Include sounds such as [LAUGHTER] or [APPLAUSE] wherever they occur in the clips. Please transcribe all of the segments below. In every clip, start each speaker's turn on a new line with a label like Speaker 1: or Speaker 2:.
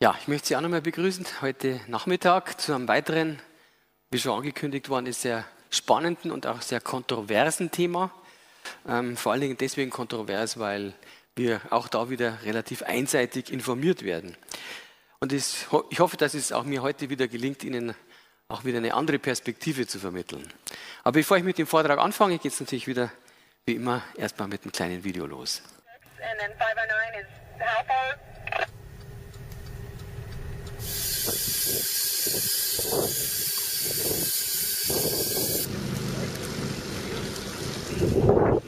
Speaker 1: Ja, ich möchte Sie auch nochmal begrüßen heute Nachmittag zu einem weiteren, wie schon angekündigt worden ist, sehr spannenden und auch sehr kontroversen Thema. Ähm, vor allen Dingen deswegen kontrovers, weil wir auch da wieder relativ einseitig informiert werden. Und ich hoffe, dass es auch mir heute wieder gelingt, Ihnen auch wieder eine andere Perspektive zu vermitteln. Aber bevor ich mit dem Vortrag anfange, geht es natürlich wieder, wie immer, erstmal mit einem kleinen Video los. And then 509 is Thank you.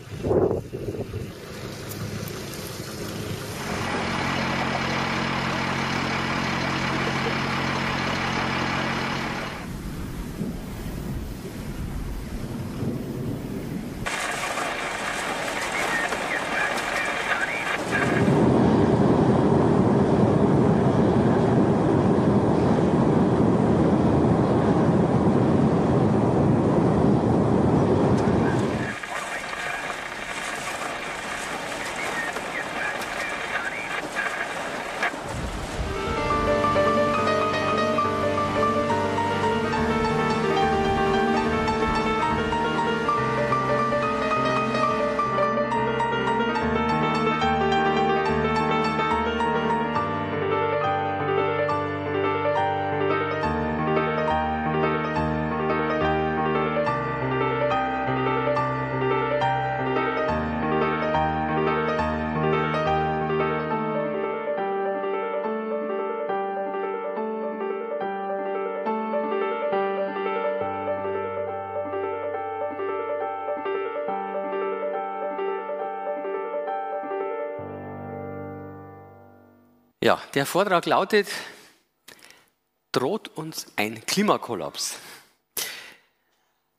Speaker 1: Ja, der Vortrag lautet, droht uns ein Klimakollaps?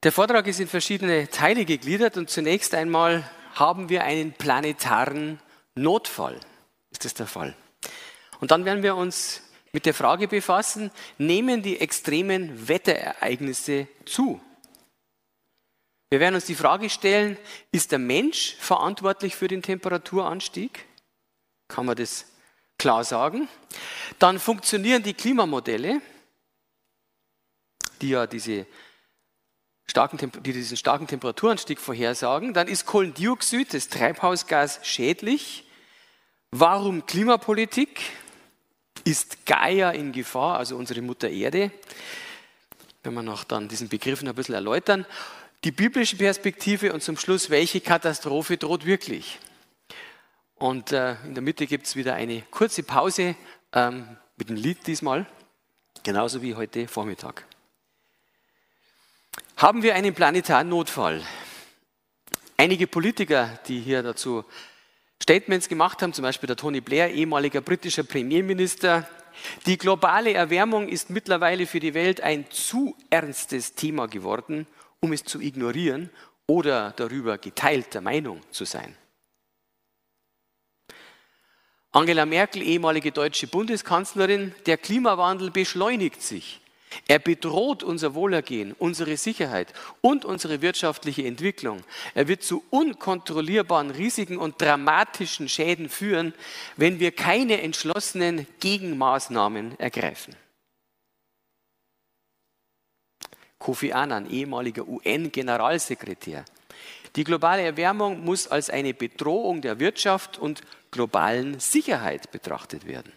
Speaker 1: Der Vortrag ist in verschiedene Teile gegliedert und zunächst einmal haben wir einen planetaren Notfall. Ist das der Fall? Und dann werden wir uns mit der Frage befassen, nehmen die extremen Wetterereignisse zu? Wir werden uns die Frage stellen, ist der Mensch verantwortlich für den Temperaturanstieg? Kann man das klar sagen. Dann funktionieren die Klimamodelle, die ja diese starken, die diesen starken Temperaturanstieg vorhersagen. Dann ist Kohlendioxid, das Treibhausgas, schädlich. Warum Klimapolitik? Ist Gaia in Gefahr, also unsere Mutter Erde? Wenn wir noch dann diesen Begriff noch ein bisschen erläutern. Die biblische Perspektive und zum Schluss, welche Katastrophe droht wirklich? Und äh, in der Mitte gibt es wieder eine kurze Pause ähm, mit dem Lied diesmal, genauso wie heute Vormittag. Haben wir einen planetaren Notfall? Einige Politiker, die hier dazu Statements gemacht haben, zum Beispiel der Tony Blair, ehemaliger britischer Premierminister, die globale Erwärmung ist mittlerweile für die Welt ein zu ernstes Thema geworden, um es zu ignorieren oder darüber geteilter Meinung zu sein. Angela Merkel, ehemalige deutsche Bundeskanzlerin, der Klimawandel beschleunigt sich. Er bedroht unser Wohlergehen, unsere Sicherheit und unsere wirtschaftliche Entwicklung. Er wird zu unkontrollierbaren Risiken und dramatischen Schäden führen, wenn wir keine entschlossenen Gegenmaßnahmen ergreifen. Kofi Annan, ehemaliger UN-Generalsekretär. Die globale Erwärmung muss als eine Bedrohung der Wirtschaft und globalen Sicherheit betrachtet werden.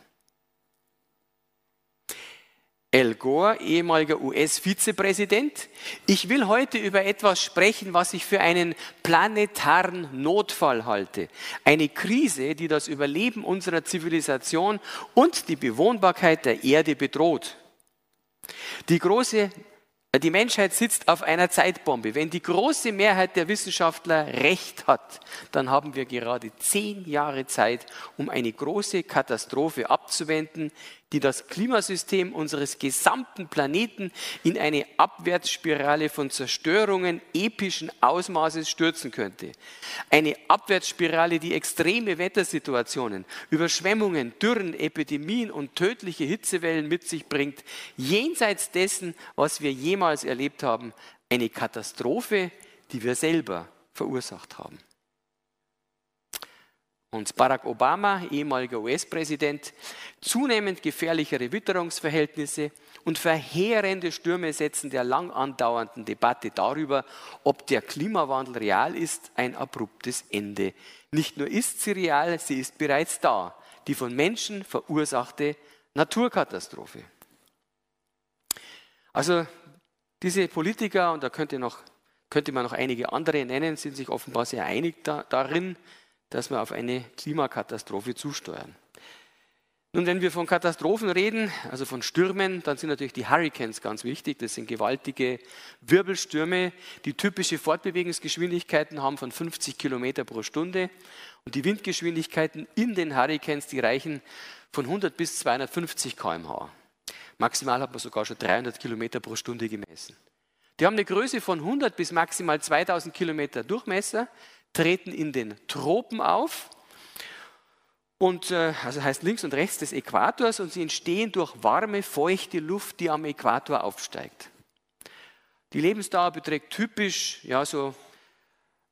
Speaker 1: Al Gore, ehemaliger US-Vizepräsident, ich will heute über etwas sprechen, was ich für einen planetaren Notfall halte. Eine Krise, die das Überleben unserer Zivilisation und die Bewohnbarkeit der Erde bedroht. Die große die Menschheit sitzt auf einer Zeitbombe. Wenn die große Mehrheit der Wissenschaftler recht hat, dann haben wir gerade zehn Jahre Zeit, um eine große Katastrophe abzuwenden, die das Klimasystem unseres gesamten Planeten in eine Abwärtsspirale von Zerstörungen epischen Ausmaßes stürzen könnte. Eine Abwärtsspirale, die extreme Wettersituationen, Überschwemmungen, Dürren, Epidemien und tödliche Hitzewellen mit sich bringt, jenseits dessen, was wir jemals erlebt haben. Eine Katastrophe, die wir selber verursacht haben. Und Barack Obama, ehemaliger US-Präsident, zunehmend gefährlichere Witterungsverhältnisse und verheerende Stürme setzen der lang andauernden Debatte darüber, ob der Klimawandel real ist, ein abruptes Ende. Nicht nur ist sie real, sie ist bereits da, die von Menschen verursachte Naturkatastrophe. Also diese Politiker, und da könnte, noch, könnte man noch einige andere nennen, sind sich offenbar sehr einig da, darin, dass wir auf eine Klimakatastrophe zusteuern. Nun, wenn wir von Katastrophen reden, also von Stürmen, dann sind natürlich die Hurricanes ganz wichtig. Das sind gewaltige Wirbelstürme, die typische Fortbewegungsgeschwindigkeiten haben von 50 Kilometer pro Stunde. Und die Windgeschwindigkeiten in den Hurricanes, die reichen von 100 bis 250 km/h. Maximal hat man sogar schon 300 Kilometer pro Stunde gemessen. Die haben eine Größe von 100 bis maximal 2000 Kilometer Durchmesser, treten in den Tropen auf und äh, also heißt links und rechts des Äquators und sie entstehen durch warme, feuchte Luft, die am Äquator aufsteigt. Die Lebensdauer beträgt typisch ja so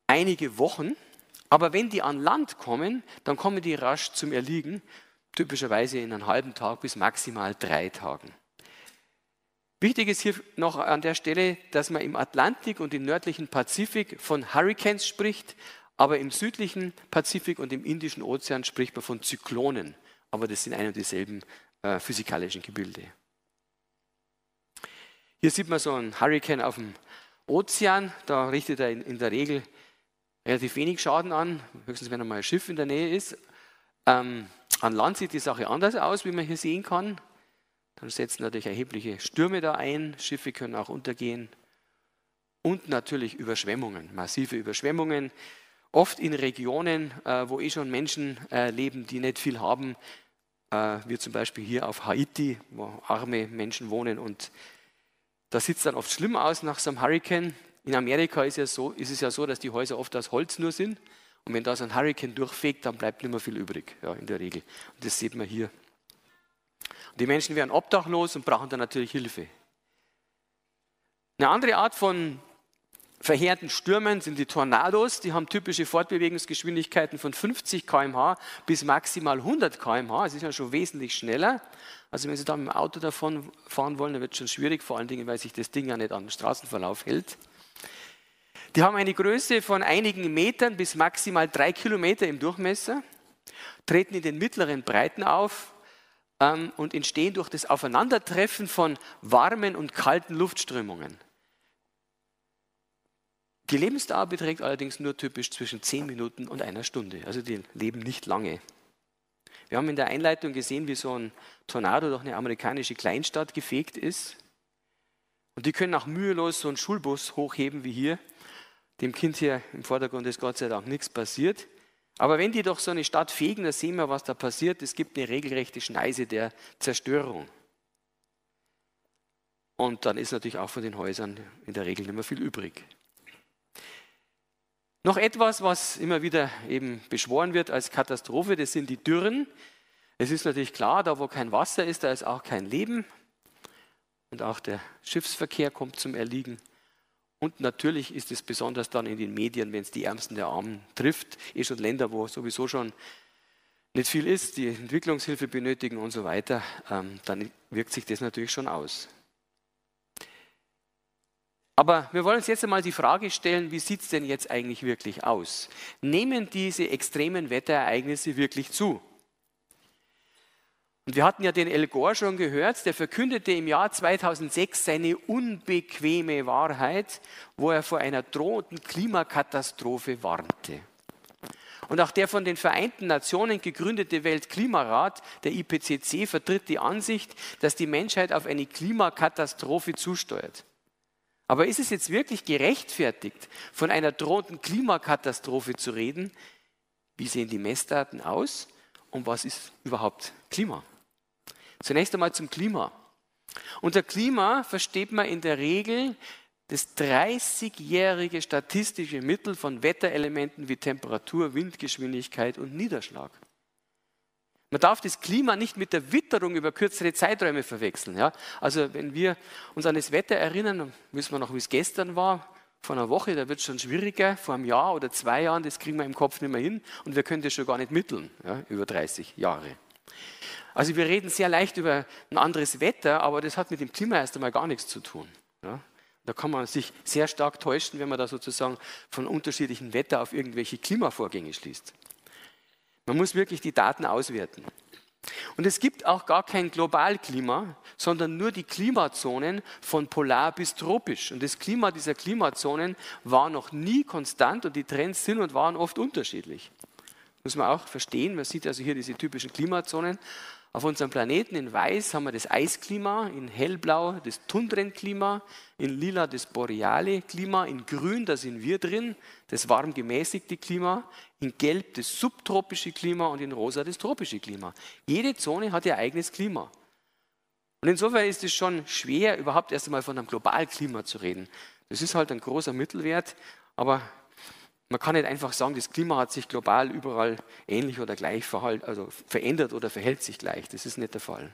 Speaker 1: einige Wochen, aber wenn die an Land kommen, dann kommen die rasch zum Erliegen, typischerweise in einem halben Tag bis maximal drei Tagen. Wichtig ist hier noch an der Stelle, dass man im Atlantik und im nördlichen Pazifik von Hurricanes spricht, aber im südlichen Pazifik und im Indischen Ozean spricht man von Zyklonen. Aber das sind ein und dieselben äh, physikalischen Gebilde. Hier sieht man so einen Hurricane auf dem Ozean. Da richtet er in, in der Regel relativ wenig Schaden an, höchstens wenn einmal ein Schiff in der Nähe ist. Ähm, an Land sieht die Sache anders aus, wie man hier sehen kann. Dann setzen natürlich erhebliche Stürme da ein, Schiffe können auch untergehen. Und natürlich Überschwemmungen, massive Überschwemmungen oft in Regionen, äh, wo eh schon Menschen äh, leben, die nicht viel haben, äh, wie zum Beispiel hier auf Haiti, wo arme Menschen wohnen. Und da sieht es dann oft schlimm aus nach so einem Hurricane. In Amerika ist, ja so, ist es ja so, dass die Häuser oft aus Holz nur sind. Und wenn da so ein Hurricane durchfegt, dann bleibt nicht mehr viel übrig, ja, in der Regel. Und das sieht man hier. Und die Menschen werden obdachlos und brauchen dann natürlich Hilfe. Eine andere Art von verheerenden Stürmen sind die Tornados, die haben typische Fortbewegungsgeschwindigkeiten von 50 km/h bis maximal 100 km/h. Es ist ja schon wesentlich schneller. Also wenn Sie da mit dem Auto davon fahren wollen, dann wird es schon schwierig, vor allen Dingen, weil sich das Ding ja nicht an den Straßenverlauf hält. Die haben eine Größe von einigen Metern bis maximal drei Kilometer im Durchmesser, treten in den mittleren Breiten auf ähm, und entstehen durch das Aufeinandertreffen von warmen und kalten Luftströmungen. Die Lebensdauer beträgt allerdings nur typisch zwischen 10 Minuten und einer Stunde. Also die leben nicht lange. Wir haben in der Einleitung gesehen, wie so ein Tornado durch eine amerikanische Kleinstadt gefegt ist. Und die können auch mühelos so einen Schulbus hochheben wie hier. Dem Kind hier im Vordergrund ist Gott sei Dank nichts passiert. Aber wenn die doch so eine Stadt fegen, dann sehen wir, was da passiert. Es gibt eine regelrechte Schneise der Zerstörung. Und dann ist natürlich auch von den Häusern in der Regel nicht mehr viel übrig. Noch etwas, was immer wieder eben beschworen wird als Katastrophe, das sind die Dürren. Es ist natürlich klar, da wo kein Wasser ist, da ist auch kein Leben. Und auch der Schiffsverkehr kommt zum Erliegen. Und natürlich ist es besonders dann in den Medien, wenn es die Ärmsten der Armen trifft, eh schon Länder, wo sowieso schon nicht viel ist, die Entwicklungshilfe benötigen und so weiter, ähm, dann wirkt sich das natürlich schon aus. Aber wir wollen uns jetzt einmal die Frage stellen, wie sieht es denn jetzt eigentlich wirklich aus? Nehmen diese extremen Wetterereignisse wirklich zu? Und wir hatten ja den El Gore schon gehört, der verkündete im Jahr 2006 seine unbequeme Wahrheit, wo er vor einer drohenden Klimakatastrophe warnte. Und auch der von den Vereinten Nationen gegründete Weltklimarat, der IPCC, vertritt die Ansicht, dass die Menschheit auf eine Klimakatastrophe zusteuert. Aber ist es jetzt wirklich gerechtfertigt, von einer drohenden Klimakatastrophe zu reden? Wie sehen die Messdaten aus und was ist überhaupt Klima? Zunächst einmal zum Klima. Unter Klima versteht man in der Regel das 30-jährige statistische Mittel von Wetterelementen wie Temperatur, Windgeschwindigkeit und Niederschlag. Man darf das Klima nicht mit der Witterung über kürzere Zeiträume verwechseln. Ja? Also wenn wir uns an das Wetter erinnern, wissen wir noch, wie es gestern war. vor einer Woche, da wird es schon schwieriger. Vor einem Jahr oder zwei Jahren, das kriegen wir im Kopf nicht mehr hin und wir können das schon gar nicht mitteln, ja, über 30 Jahre. Also wir reden sehr leicht über ein anderes Wetter, aber das hat mit dem Klima erst einmal gar nichts zu tun. Ja. Da kann man sich sehr stark täuschen, wenn man da sozusagen von unterschiedlichen Wetter auf irgendwelche Klimavorgänge schließt. Man muss wirklich die Daten auswerten. Und es gibt auch gar kein Globalklima, sondern nur die Klimazonen von polar bis tropisch. Und das Klima dieser Klimazonen war noch nie konstant und die Trends sind und waren oft unterschiedlich. Muss man auch verstehen. Man sieht also hier diese typischen Klimazonen. Auf unserem Planeten in Weiß haben wir das Eisklima, in Hellblau das Tundrenklima, in Lila das boreale Klima, in Grün, da sind wir drin, das warm gemäßigte Klima, in Gelb das subtropische Klima und in Rosa das tropische Klima. Jede Zone hat ihr eigenes Klima. Und insofern ist es schon schwer, überhaupt erst einmal von einem Globalklima zu reden. Das ist halt ein großer Mittelwert, aber man kann nicht einfach sagen, das Klima hat sich global überall ähnlich oder gleich verhalt, also verändert oder verhält sich gleich. Das ist nicht der Fall.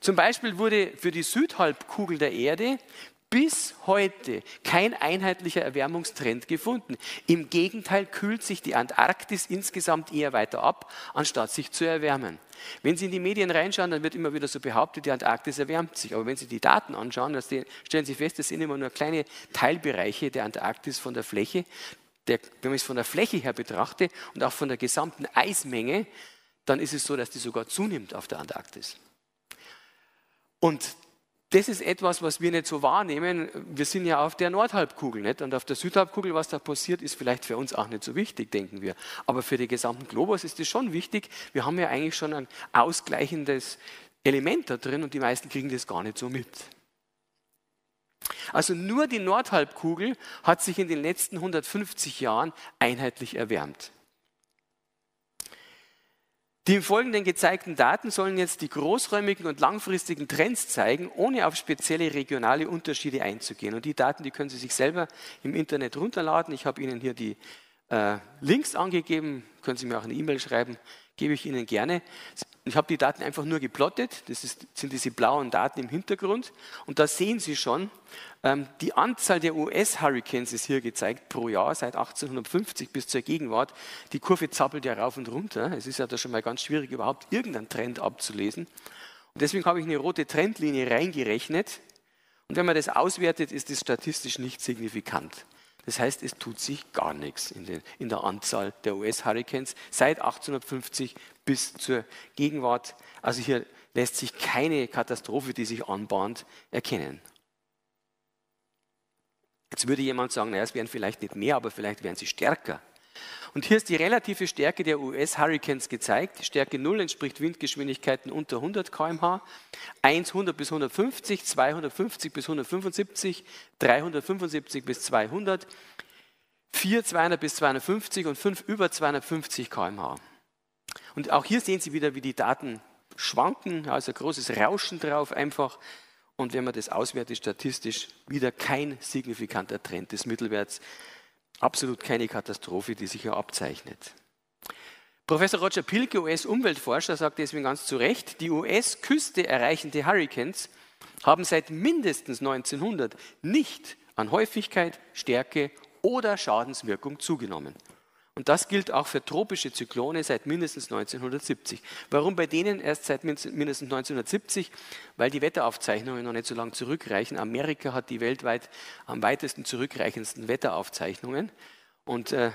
Speaker 1: Zum Beispiel wurde für die Südhalbkugel der Erde bis heute kein einheitlicher Erwärmungstrend gefunden. Im Gegenteil kühlt sich die Antarktis insgesamt eher weiter ab, anstatt sich zu erwärmen. Wenn Sie in die Medien reinschauen, dann wird immer wieder so behauptet, die Antarktis erwärmt sich. Aber wenn Sie die Daten anschauen, dann stellen Sie fest, das sind immer nur kleine Teilbereiche der Antarktis von der Fläche der, wenn man es von der Fläche her betrachtet und auch von der gesamten Eismenge, dann ist es so, dass die sogar zunimmt auf der Antarktis. Und das ist etwas, was wir nicht so wahrnehmen. Wir sind ja auf der Nordhalbkugel nicht? und auf der Südhalbkugel, was da passiert, ist vielleicht für uns auch nicht so wichtig, denken wir. Aber für den gesamten Globus ist es schon wichtig. Wir haben ja eigentlich schon ein ausgleichendes Element da drin und die meisten kriegen das gar nicht so mit. Also nur die Nordhalbkugel hat sich in den letzten 150 Jahren einheitlich erwärmt. Die im Folgenden gezeigten Daten sollen jetzt die großräumigen und langfristigen Trends zeigen, ohne auf spezielle regionale Unterschiede einzugehen. Und die Daten, die können Sie sich selber im Internet runterladen. Ich habe Ihnen hier die äh, Links angegeben, können Sie mir auch eine E-Mail schreiben, gebe ich Ihnen gerne. Ich habe die Daten einfach nur geplottet. Das ist, sind diese blauen Daten im Hintergrund. Und da sehen Sie schon, ähm, die Anzahl der US-Hurricanes ist hier gezeigt pro Jahr seit 1850 bis zur Gegenwart. Die Kurve zappelt ja rauf und runter. Es ist ja da schon mal ganz schwierig, überhaupt irgendeinen Trend abzulesen. Und deswegen habe ich eine rote Trendlinie reingerechnet. Und wenn man das auswertet, ist das statistisch nicht signifikant. Das heißt, es tut sich gar nichts in, den, in der Anzahl der US-Hurricanes seit 1850 bis zur Gegenwart. Also hier lässt sich keine Katastrophe, die sich anbahnt, erkennen. Jetzt würde jemand sagen, naja, es wären vielleicht nicht mehr, aber vielleicht wären sie stärker. Und hier ist die relative Stärke der US-Hurricanes gezeigt. Stärke 0 entspricht Windgeschwindigkeiten unter 100 km/h, 1 100 bis 150, 250 bis 175, 375 bis 200, 4 200 bis 250 und 5 über 250 km/h. Und auch hier sehen Sie wieder, wie die Daten schwanken, also großes Rauschen drauf einfach. Und wenn man das auswertet statistisch, wieder kein signifikanter Trend des Mittelwerts absolut keine Katastrophe, die sich hier abzeichnet. Professor Roger Pilke, US-Umweltforscher, sagt deswegen ganz zu Recht, die US-Küste erreichende Hurricanes haben seit mindestens 1900 nicht an Häufigkeit, Stärke oder Schadenswirkung zugenommen. Und das gilt auch für tropische Zyklone seit mindestens 1970. Warum bei denen erst seit mindestens 1970? Weil die Wetteraufzeichnungen noch nicht so lange zurückreichen. Amerika hat die weltweit am weitesten zurückreichendsten Wetteraufzeichnungen. Und äh,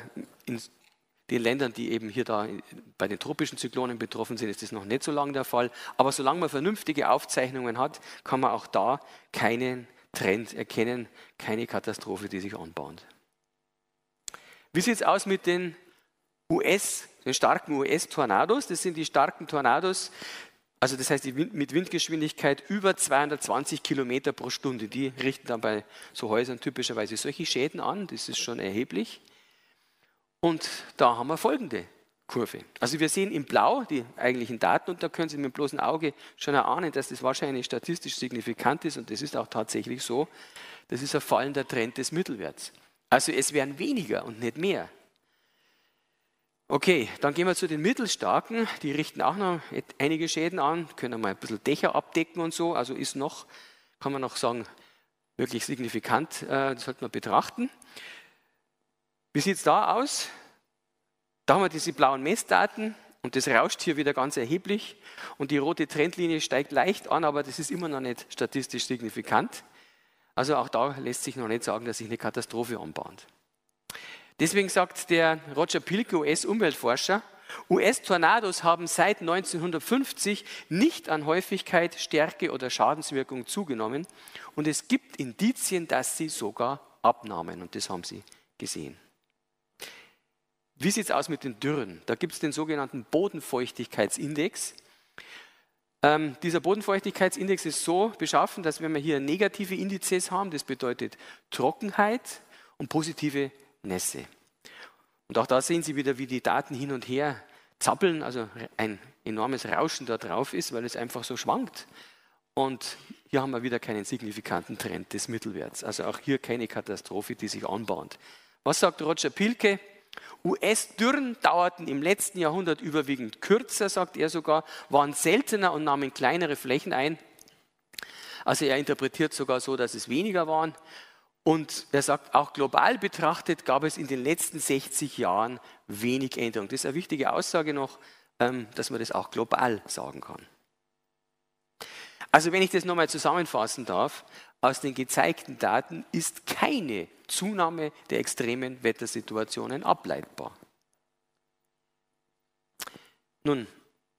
Speaker 1: in den Ländern, die eben hier da bei den tropischen Zyklonen betroffen sind, ist das noch nicht so lange der Fall. Aber solange man vernünftige Aufzeichnungen hat, kann man auch da keinen Trend erkennen, keine Katastrophe, die sich anbahnt. Wie sieht es aus mit den US, den starken US-Tornados? Das sind die starken Tornados, also das heißt Wind, mit Windgeschwindigkeit über 220 Kilometer pro Stunde. Die richten dann bei so Häusern typischerweise solche Schäden an. Das ist schon erheblich. Und da haben wir folgende Kurve. Also wir sehen in Blau die eigentlichen Daten und da können Sie mit dem bloßen Auge schon erahnen, dass das wahrscheinlich statistisch signifikant ist und das ist auch tatsächlich so. Das ist ein fallender Trend des Mittelwerts. Also es werden weniger und nicht mehr. Okay, dann gehen wir zu den Mittelstarken. Die richten auch noch einige Schäden an, können mal ein bisschen Dächer abdecken und so. Also ist noch, kann man noch sagen, wirklich signifikant, äh, das sollte man betrachten. Wie sieht es da aus? Da haben wir diese blauen Messdaten und das rauscht hier wieder ganz erheblich und die rote Trendlinie steigt leicht an, aber das ist immer noch nicht statistisch signifikant. Also auch da lässt sich noch nicht sagen, dass sich eine Katastrophe anbahnt. Deswegen sagt der Roger Pilke, US-Umweltforscher, US-Tornados haben seit 1950 nicht an Häufigkeit, Stärke oder Schadenswirkung zugenommen und es gibt Indizien, dass sie sogar abnahmen und das haben sie gesehen. Wie sieht es aus mit den Dürren? Da gibt es den sogenannten Bodenfeuchtigkeitsindex. Ähm, dieser Bodenfeuchtigkeitsindex ist so beschaffen, dass wenn wir hier negative Indizes haben, das bedeutet Trockenheit und positive Nässe. Und auch da sehen Sie wieder, wie die Daten hin und her zappeln, also ein enormes Rauschen da drauf ist, weil es einfach so schwankt. Und hier haben wir wieder keinen signifikanten Trend des Mittelwerts. Also auch hier keine Katastrophe, die sich anbahnt. Was sagt Roger Pilke? US-Dürren dauerten im letzten Jahrhundert überwiegend kürzer, sagt er sogar, waren seltener und nahmen kleinere Flächen ein. Also er interpretiert sogar so, dass es weniger waren. Und er sagt, auch global betrachtet gab es in den letzten 60 Jahren wenig Änderung. Das ist eine wichtige Aussage noch, ähm, dass man das auch global sagen kann. Also wenn ich das nochmal zusammenfassen darf, aus den gezeigten Daten ist keine Zunahme der extremen Wettersituationen ableitbar. Nun,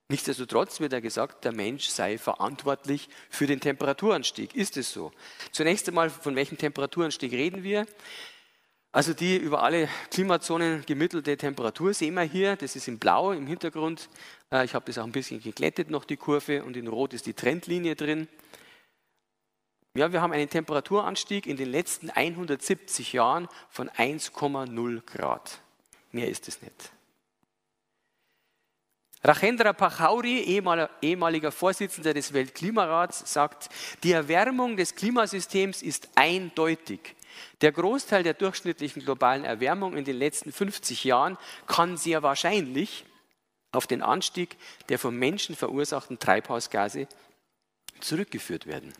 Speaker 1: nichtsdestotrotz wird ja gesagt, der Mensch sei verantwortlich für den Temperaturanstieg. Ist es so? Zunächst einmal, von welchem Temperaturanstieg reden wir? Also die über alle Klimazonen gemittelte Temperatur sehen wir hier. Das ist in Blau im Hintergrund. Äh, ich habe das auch ein bisschen geglättet noch, die Kurve. Und in Rot ist die Trendlinie drin. Ja, wir haben einen Temperaturanstieg in den letzten 170 Jahren von 1,0 Grad. Mehr ist es nicht. Rachendra Pachauri, ehemaliger Vorsitzender des Weltklimarats, sagt, die Erwärmung des Klimasystems ist eindeutig. Der Großteil der durchschnittlichen globalen Erwärmung in den letzten 50 Jahren kann sehr wahrscheinlich auf den Anstieg der vom Menschen verursachten Treibhausgase zurückgeführt werden.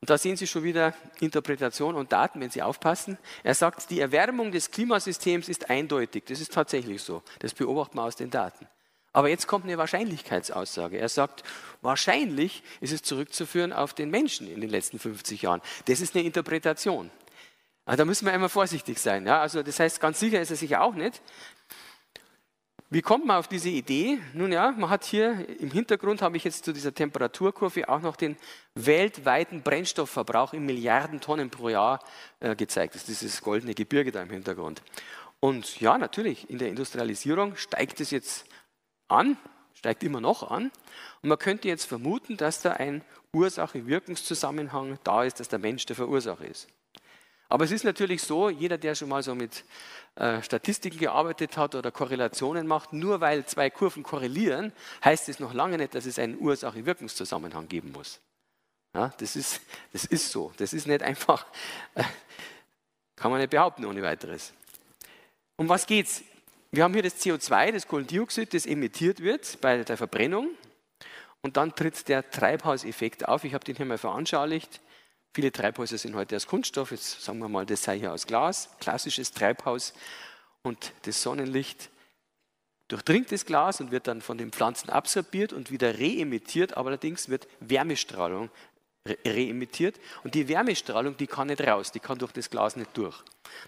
Speaker 1: Und da sehen Sie schon wieder Interpretation und Daten, wenn Sie aufpassen. Er sagt, die Erwärmung des Klimasystems ist eindeutig. Das ist tatsächlich so. Das beobachten wir aus den Daten. Aber jetzt kommt eine Wahrscheinlichkeitsaussage. Er sagt, wahrscheinlich ist es zurückzuführen auf den Menschen in den letzten 50 Jahren. Das ist eine Interpretation. Aber da müssen wir immer vorsichtig sein. Ja? Also das heißt, ganz sicher ist er sich auch nicht. Wie kommt man auf diese Idee? Nun ja, man hat hier im Hintergrund, habe ich jetzt zu dieser Temperaturkurve auch noch den weltweiten Brennstoffverbrauch in Milliarden Tonnen pro Jahr äh, gezeigt. Das ist dieses goldene Gebirge da im Hintergrund. Und ja, natürlich, in der Industrialisierung steigt es jetzt an, steigt immer noch an. Und man könnte jetzt vermuten, dass da ein Ursache-Wirkungszusammenhang da ist, dass der Mensch der Verursacher ist. Aber es ist natürlich so, jeder, der schon mal so mit äh, Statistiken gearbeitet hat oder Korrelationen macht, nur weil zwei Kurven korrelieren, heißt es noch lange nicht, dass es einen Ursache-Wirkungszusammenhang geben muss. Ja, das, ist, das ist so. Das ist nicht einfach, äh, kann man nicht behaupten ohne weiteres. Um was geht's? Wir haben hier das CO2, das Kohlendioxid, das emittiert wird bei der Verbrennung. Und dann tritt der Treibhauseffekt auf. Ich habe den hier mal veranschaulicht. Viele Treibhäuser sind heute aus Kunststoff, jetzt sagen wir mal, das sei hier aus Glas, klassisches Treibhaus. Und das Sonnenlicht durchdringt das Glas und wird dann von den Pflanzen absorbiert und wieder reemittiert, aber allerdings wird Wärmestrahlung reemittiert und die Wärmestrahlung, die kann nicht raus, die kann durch das Glas nicht durch.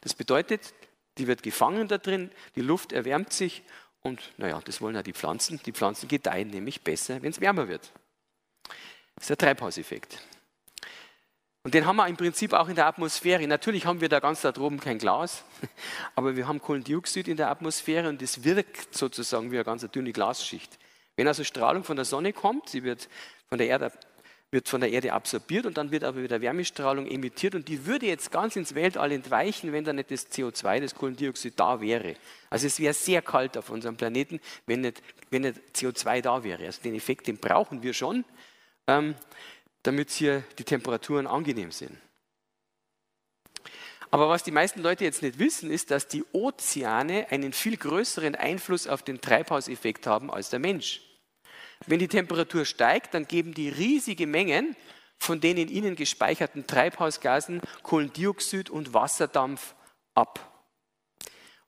Speaker 1: Das bedeutet, die wird gefangen da drin, die Luft erwärmt sich und naja, das wollen ja die Pflanzen. Die Pflanzen gedeihen nämlich besser, wenn es wärmer wird. Das ist der Treibhauseffekt. Und den haben wir im Prinzip auch in der Atmosphäre. Natürlich haben wir da ganz da droben kein Glas, [LAUGHS] aber wir haben Kohlendioxid in der Atmosphäre und das wirkt sozusagen wie eine ganz dünne Glasschicht. Wenn also Strahlung von der Sonne kommt, sie wird von der Erde, wird von der Erde absorbiert und dann wird aber wieder Wärmestrahlung emittiert und die würde jetzt ganz ins Weltall entweichen, wenn da nicht das CO2, das Kohlendioxid da wäre. Also es wäre sehr kalt auf unserem Planeten, wenn nicht, wenn nicht CO2 da wäre. Also den Effekt, den brauchen wir schon. Ähm, damit hier die Temperaturen angenehm sind. Aber was die meisten Leute jetzt nicht wissen, ist, dass die Ozeane einen viel größeren Einfluss auf den Treibhauseffekt haben als der Mensch. Wenn die Temperatur steigt, dann geben die riesige Mengen von den in ihnen gespeicherten Treibhausgasen Kohlendioxid und Wasserdampf ab.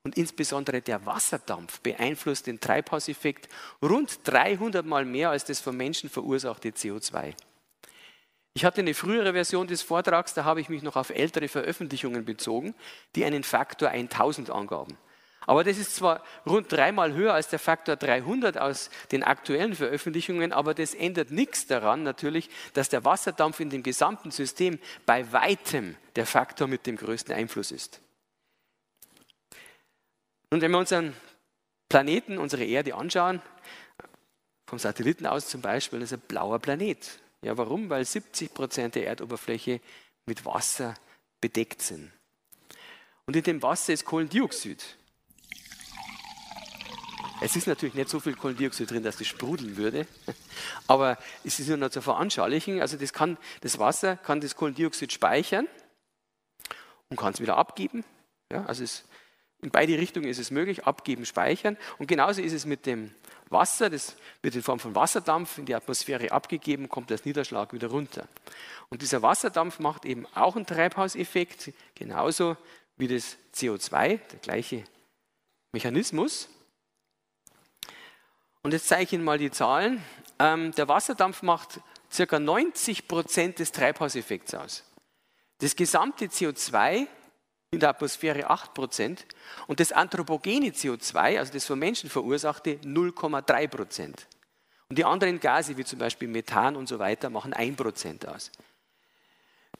Speaker 1: Und insbesondere der Wasserdampf beeinflusst den Treibhauseffekt rund 300 Mal mehr als das vom Menschen verursachte CO2. Ich hatte eine frühere Version des Vortrags, da habe ich mich noch auf ältere Veröffentlichungen bezogen, die einen Faktor 1000 angaben. Aber das ist zwar rund dreimal höher als der Faktor 300 aus den aktuellen Veröffentlichungen, aber das ändert nichts daran natürlich, dass der Wasserdampf in dem gesamten System bei weitem der Faktor mit dem größten Einfluss ist. Und wenn wir unseren Planeten, unsere Erde anschauen, vom Satelliten aus zum Beispiel, das ist ein blauer Planet. Ja, warum? Weil 70 Prozent der Erdoberfläche mit Wasser bedeckt sind. Und in dem Wasser ist Kohlendioxid. Es ist natürlich nicht so viel Kohlendioxid drin, dass das sprudeln würde, [LAUGHS] aber es ist nur noch zu veranschaulichen. Also das, kann, das Wasser kann das Kohlendioxid speichern und kann es wieder abgeben. Ja, also es, in beide Richtungen ist es möglich, abgeben, speichern. Und genauso ist es mit dem Wasser, das wird in Form von Wasserdampf in die Atmosphäre abgegeben, kommt als Niederschlag wieder runter. Und dieser Wasserdampf macht eben auch einen Treibhauseffekt, genauso wie das CO2, der gleiche Mechanismus. Und jetzt zeige ich Ihnen mal die Zahlen. Ähm, der Wasserdampf macht ca. 90 Prozent des Treibhauseffekts aus. Das gesamte CO2 in der Atmosphäre 8 Prozent und das anthropogene CO2, also das von Menschen verursachte, 0,3 Prozent. Und die anderen Gase, wie zum Beispiel Methan und so weiter, machen 1 Prozent aus.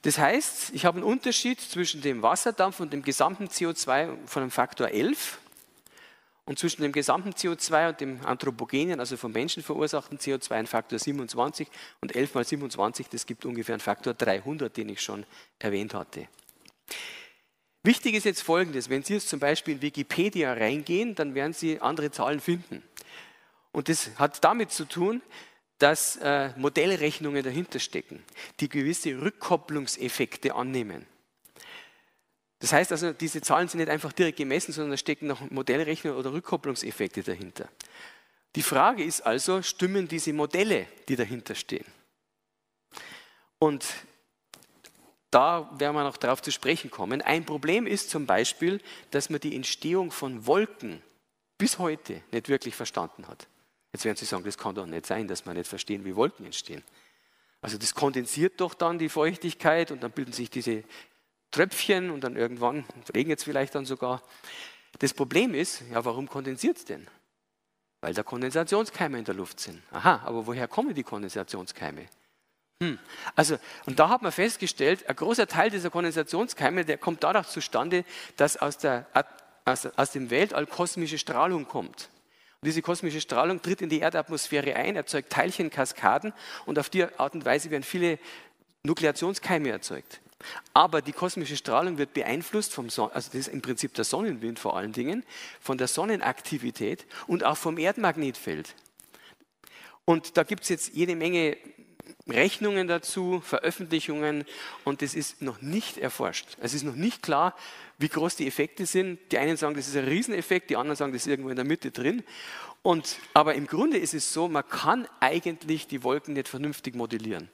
Speaker 1: Das heißt, ich habe einen Unterschied zwischen dem Wasserdampf und dem gesamten CO2 von einem Faktor 11 und zwischen dem gesamten CO2 und dem anthropogenen, also vom Menschen verursachten CO2, ein Faktor 27 und 11 mal 27, das gibt ungefähr einen Faktor 300, den ich schon erwähnt hatte. Wichtig ist jetzt Folgendes, wenn Sie jetzt zum Beispiel in Wikipedia reingehen, dann werden Sie andere Zahlen finden. Und das hat damit zu tun, dass äh, Modellrechnungen dahinter stecken, die gewisse Rückkopplungseffekte annehmen. Das heißt also, diese Zahlen sind nicht einfach direkt gemessen, sondern da stecken noch Modellrechnungen oder Rückkopplungseffekte dahinter. Die Frage ist also, stimmen diese Modelle, die dahinter stehen? Und da werden wir noch darauf zu sprechen kommen. Ein Problem ist zum Beispiel, dass man die Entstehung von Wolken bis heute nicht wirklich verstanden hat. Jetzt werden Sie sagen, das kann doch nicht sein, dass man nicht verstehen, wie Wolken entstehen. Also das kondensiert doch dann die Feuchtigkeit und dann bilden sich diese Tröpfchen und dann irgendwann regnet es vielleicht dann sogar. Das Problem ist, ja, warum kondensiert es denn? Weil da Kondensationskeime in der Luft sind. Aha, aber woher kommen die Kondensationskeime? Hm. Also, und da hat man festgestellt, ein großer Teil dieser Kondensationskeime, der kommt dadurch zustande, dass aus, der, aus, aus dem Weltall kosmische Strahlung kommt. Und diese kosmische Strahlung tritt in die Erdatmosphäre ein, erzeugt Teilchenkaskaden und auf die Art und Weise werden viele Nukleationskeime erzeugt. Aber die kosmische Strahlung wird beeinflusst vom Son also das ist im Prinzip der Sonnenwind vor allen Dingen, von der Sonnenaktivität und auch vom Erdmagnetfeld. Und da gibt es jetzt jede Menge Rechnungen dazu, Veröffentlichungen und das ist noch nicht erforscht. Es ist noch nicht klar, wie groß die Effekte sind. Die einen sagen, das ist ein Rieseneffekt, die anderen sagen, das ist irgendwo in der Mitte drin. Und, aber im Grunde ist es so, man kann eigentlich die Wolken nicht vernünftig modellieren.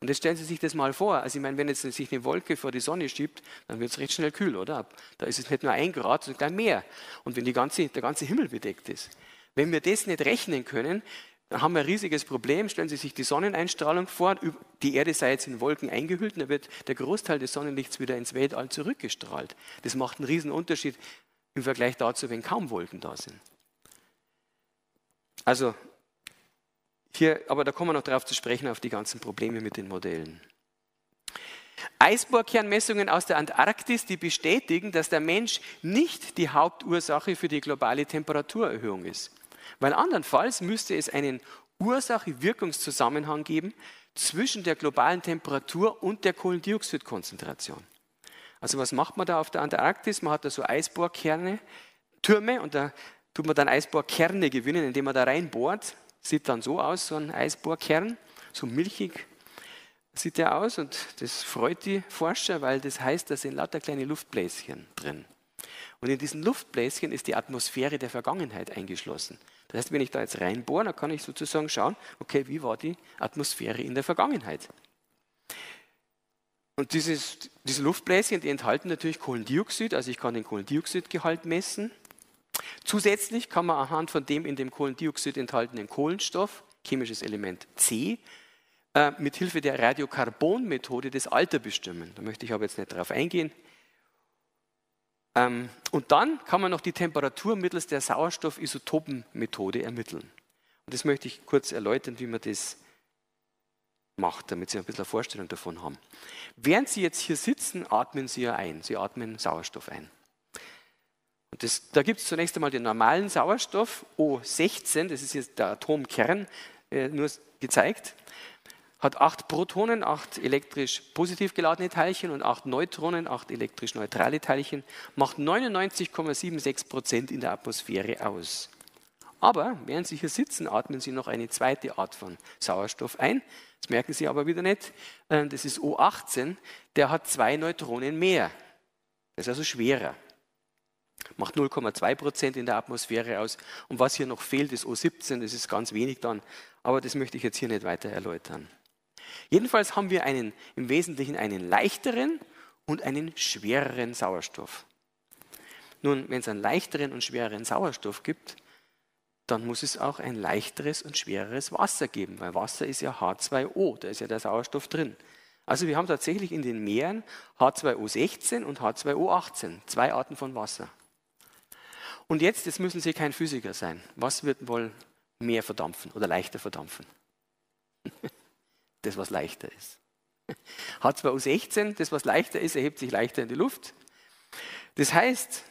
Speaker 1: Und jetzt stellen Sie sich das mal vor. Also ich meine, wenn jetzt sich eine Wolke vor die Sonne schiebt, dann wird es recht schnell kühl, oder? Da ist es nicht nur ein Grad, sondern gleich mehr. Und wenn ganze, der ganze Himmel bedeckt ist. Wenn wir das nicht rechnen können, dann haben wir ein riesiges Problem. Stellen Sie sich die Sonneneinstrahlung vor. Die Erde sei jetzt in Wolken eingehüllt und dann wird der Großteil des Sonnenlichts wieder ins Weltall zurückgestrahlt. Das macht einen riesen Unterschied im Vergleich dazu, wenn kaum Wolken da sind. Also hier, aber da kommen wir noch darauf zu sprechen, auf die ganzen Probleme mit den Modellen. Eisbohrkernmessungen aus der Antarktis, die bestätigen, dass der Mensch nicht die Hauptursache für die globale Temperaturerhöhung ist. Weil andernfalls müsste es einen Ursache-Wirkungszusammenhang geben zwischen der globalen Temperatur und der Kohlendioxidkonzentration. Also was macht man da auf der Antarktis? Man hat da so Eisbohrkerne, Türme und da tut man dann Eisbohrkerne gewinnen, indem man da reinbohrt. Sieht dann so aus, so ein Eisbohrkern, so milchig sieht der aus und das freut die Forscher, weil das heißt, da sind lauter kleine Luftbläschen drin. Und in diesen Luftbläschen ist die Atmosphäre der Vergangenheit eingeschlossen. Das heißt, wenn ich da jetzt reinbohre, dann kann ich sozusagen schauen, okay, wie war die Atmosphäre in der Vergangenheit? Und dieses, diese Luftbläschen, die enthalten natürlich Kohlendioxid, also ich kann den Kohlendioxidgehalt messen. Zusätzlich kann man anhand von dem in dem Kohlendioxid enthaltenen Kohlenstoff, chemisches Element C, äh, mit Hilfe der Radiokarbonmethode das Alter bestimmen. Da möchte ich aber jetzt nicht darauf eingehen. Ähm, und dann kann man noch die Temperatur mittels der Sauerstoffisotopenmethode ermitteln. Und das möchte ich kurz erläutern, wie man das macht, damit Sie ein bisschen eine Vorstellung davon haben. Während Sie jetzt hier sitzen, atmen Sie ja ein. Sie atmen Sauerstoff ein. Das, da gibt es zunächst einmal den normalen Sauerstoff, O16, das ist jetzt der Atomkern, äh, nur gezeigt, hat acht Protonen, acht elektrisch positiv geladene Teilchen und acht Neutronen, acht elektrisch neutrale Teilchen, macht 99,76 Prozent in der Atmosphäre aus. Aber während Sie hier sitzen, atmen Sie noch eine zweite Art von Sauerstoff ein. Das merken Sie aber wieder nicht. Äh, das ist O18, der hat zwei Neutronen mehr. Das ist also schwerer. Macht 0,2 Prozent in der Atmosphäre aus. Und was hier noch fehlt, ist O17, das ist ganz wenig dann. Aber das möchte ich jetzt hier nicht weiter erläutern. Jedenfalls haben wir einen, im Wesentlichen einen leichteren und einen schwereren Sauerstoff. Nun, wenn es einen leichteren und schwereren Sauerstoff gibt, dann muss es auch ein leichteres und schwereres Wasser geben, weil Wasser ist ja H2O, da ist ja der Sauerstoff drin. Also wir haben tatsächlich in den Meeren H2O16 und H2O18, zwei Arten von Wasser. Und jetzt, jetzt müssen Sie kein Physiker sein. Was wird wohl mehr verdampfen oder leichter verdampfen? [LAUGHS] Das, was leichter ist. H2O16, das, was leichter ist, erhebt sich leichter in die Luft. Das heißt,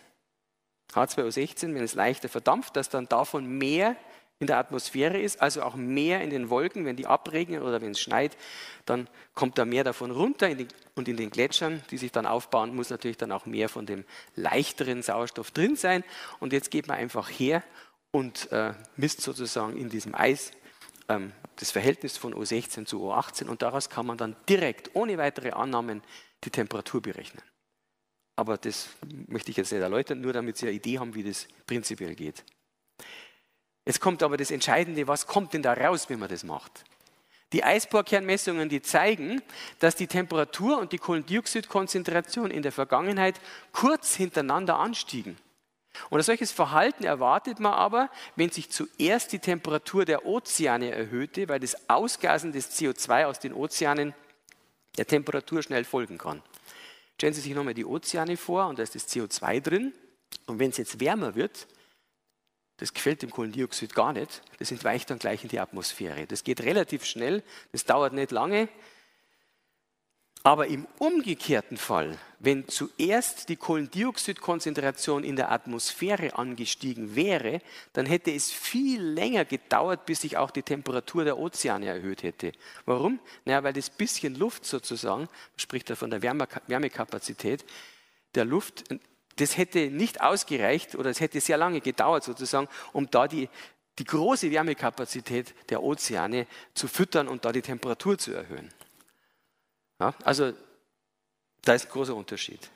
Speaker 1: H2O16, wenn es leichter verdampft, dass dann davon mehr in der Atmosphäre ist, also auch mehr in den Wolken, wenn die abregnen oder wenn es schneit, dann kommt da mehr davon runter in die, und in den Gletschern, die sich dann aufbauen, muss natürlich dann auch mehr von dem leichteren Sauerstoff drin sein. Und jetzt geht man einfach her und äh, misst sozusagen in diesem Eis ähm, das Verhältnis von O16 zu O18 und daraus kann man dann direkt, ohne weitere Annahmen, die Temperatur berechnen. Aber das möchte ich jetzt nicht erläutern, nur damit Sie eine Idee haben, wie das prinzipiell geht. Jetzt kommt aber das Entscheidende, was kommt denn da raus, wenn man das macht? Die Eisbohrkernmessungen, die zeigen, dass die Temperatur und die Kohlendioxidkonzentration in der Vergangenheit kurz hintereinander anstiegen. Und ein solches Verhalten erwartet man aber, wenn sich zuerst die Temperatur der Ozeane erhöhte, weil das Ausgasen des CO2 aus den Ozeanen der Temperatur schnell folgen kann. Stellen Sie sich nochmal die Ozeane vor und da ist das CO2 drin. Und wenn es jetzt wärmer wird, das gefällt dem Kohlendioxid gar nicht, das entweicht dann gleich in die Atmosphäre. Das geht relativ schnell, das dauert nicht lange. Aber im umgekehrten Fall, wenn zuerst die Kohlendioxidkonzentration in der Atmosphäre angestiegen wäre, dann hätte es viel länger gedauert, bis sich auch die Temperatur der Ozeane erhöht hätte. Warum? Naja, weil das bisschen Luft sozusagen, man spricht da von der Wärmekapazität der Luft, das hätte nicht ausgereicht oder es hätte sehr lange gedauert sozusagen, um da die, die große Wärmekapazität der Ozeane zu füttern und da die Temperatur zu erhöhen. Ja, also da ist ein großer Unterschied.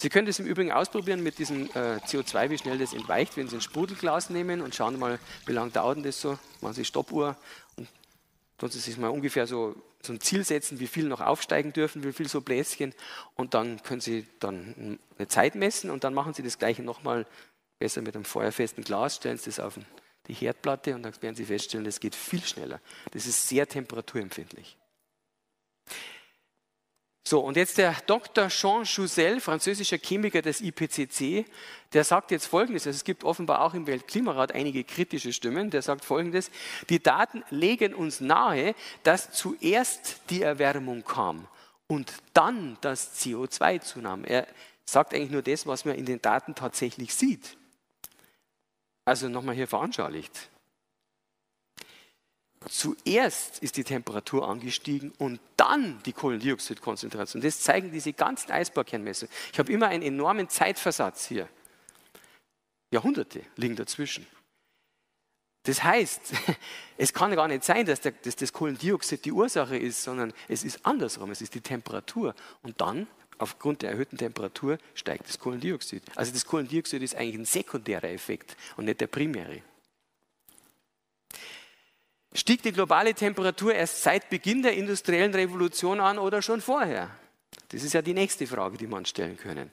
Speaker 1: Sie können das im Übrigen ausprobieren mit diesem äh, CO2, wie schnell das entweicht, wenn Sie ein Sprudelglas nehmen und schauen mal, wie lange dauert das so. Machen Sie Stoppuhr und tun Sie sich mal ungefähr so, ein Ziel setzen, wie viel noch aufsteigen dürfen, wie viel so Bläschen. Und dann können Sie dann eine Zeit messen und dann machen Sie das Gleiche nochmal besser mit einem feuerfesten Glas, stellen Sie das auf die Herdplatte und dann werden Sie feststellen, das geht viel schneller. Das ist sehr temperaturempfindlich. So, und jetzt der Dr. Jean Jouzel, französischer Chemiker des IPCC, der sagt jetzt Folgendes, also es gibt offenbar auch im Weltklimarat einige kritische Stimmen, der sagt Folgendes, die Daten legen uns nahe, dass zuerst die Erwärmung kam und dann das CO2 zunahm. Er sagt eigentlich nur das, was man in den Daten tatsächlich sieht. Also nochmal hier veranschaulicht. Zuerst ist die Temperatur angestiegen und dann die Kohlendioxidkonzentration. Das zeigen diese ganzen Eisbergkernmessungen. Ich habe immer einen enormen Zeitversatz hier. Jahrhunderte liegen dazwischen. Das heißt, [LAUGHS] es kann gar nicht sein, dass, der, dass, das Kohlendioxid die Ursache ist, sondern es ist andersrum, es ist die Temperatur. Und dann, aufgrund der erhöhten Temperatur, steigt das Kohlendioxid. Also das Kohlendioxid ist eigentlich ein sekundärer Effekt und nicht der primäre. Stieg die globale Temperatur erst seit Beginn der industriellen Revolution an oder schon vorher? Das ist ja die nächste Frage, die man stellen können.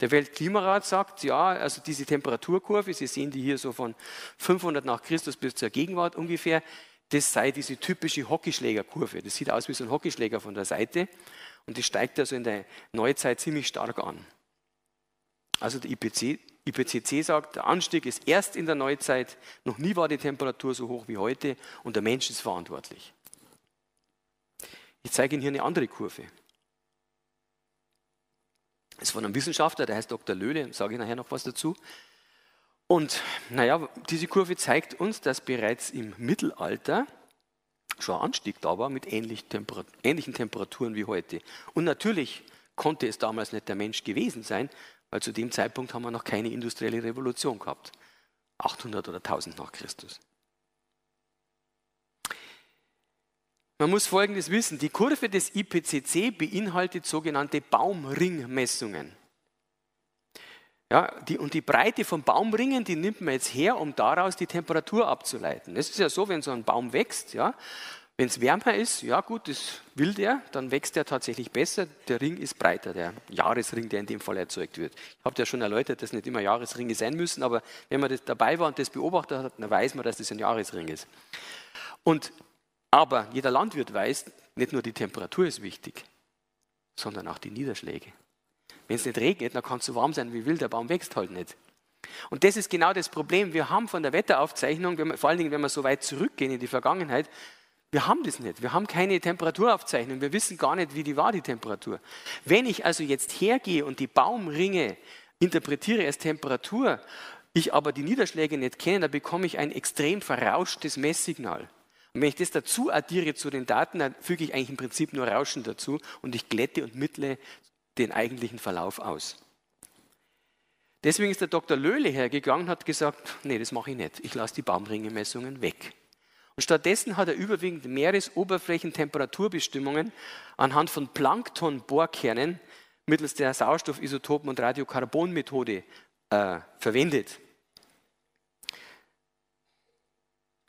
Speaker 1: Der Weltklimarat sagt, ja, also diese Temperaturkurve, Sie sehen die hier so von 500 nach Christus bis zur Gegenwart ungefähr, das sei diese typische Hockeyschlägerkurve. Das sieht aus wie so ein Hockeyschläger von der Seite und das steigt also in der Neuzeit ziemlich stark an. Also der IPC, IPCC sagt, der Anstieg ist erst in der Neuzeit, noch nie war die Temperatur so hoch wie heute und der Mensch ist verantwortlich. Ich zeige Ihnen hier eine andere Kurve. Das ist von einem Wissenschaftler, der heißt Dr. Löhle, sage ich nachher noch was dazu. Und naja, diese Kurve zeigt uns, dass bereits im Mittelalter schon ein Anstieg da war mit ähnlichen Temperaturen wie heute. Und natürlich konnte es damals nicht der Mensch gewesen sein, weil zu dem Zeitpunkt haben wir noch keine industrielle Revolution gehabt. 800 oder 1000 nach Christus. Man muss Folgendes wissen. Die Kurve des IPCC beinhaltet sogenannte Baumringmessungen. Ja, die, und die Breite von Baumringen, die nimmt man jetzt her, um daraus die Temperatur abzuleiten. Es ist ja so, wenn so ein Baum wächst, ja, wenn es wärmer ist, ja gut, das will der, dann wächst er tatsächlich besser. Der Ring ist breiter, der Jahresring, der in dem Fall erzeugt wird. Ich habe ja schon erläutert, dass nicht immer Jahresringe sein müssen, aber wenn man das dabei war und das beobachtet hat, dann weiß man, dass das ein Jahresring ist. Und, aber jeder Landwirt weiß, nicht nur die Temperatur ist wichtig, sondern auch die Niederschläge. Wenn es nicht regnet, dann kann es so warm sein, wie will, der Baum wächst halt nicht. Und das ist genau das Problem. Wir haben von der Wetteraufzeichnung, vor allen Dingen, wenn wir so weit zurückgehen in die Vergangenheit, wir haben das nicht. Wir haben keine Temperaturaufzeichnung. Wir wissen gar nicht, wie die war, die Temperatur. Wenn ich also jetzt hergehe und die Baumringe interpretiere als Temperatur, ich aber die Niederschläge nicht kenne, dann bekomme ich ein extrem verrauschtes Messsignal. Und wenn ich das dazu addiere zu den Daten, dann füge ich eigentlich im Prinzip nur Rauschen dazu und ich glätte und mittle den eigentlichen Verlauf aus. Deswegen ist der Dr. Löhle hergegangen und hat gesagt, nee, das mache ich nicht. Ich lasse die Baumringemessungen weg. Und stattdessen hat er überwiegend Meeresoberflächentemperaturbestimmungen anhand von Plankton-Bohrkernen mittels der Sauerstoffisotopen- und Radiokarbonmethode äh, verwendet.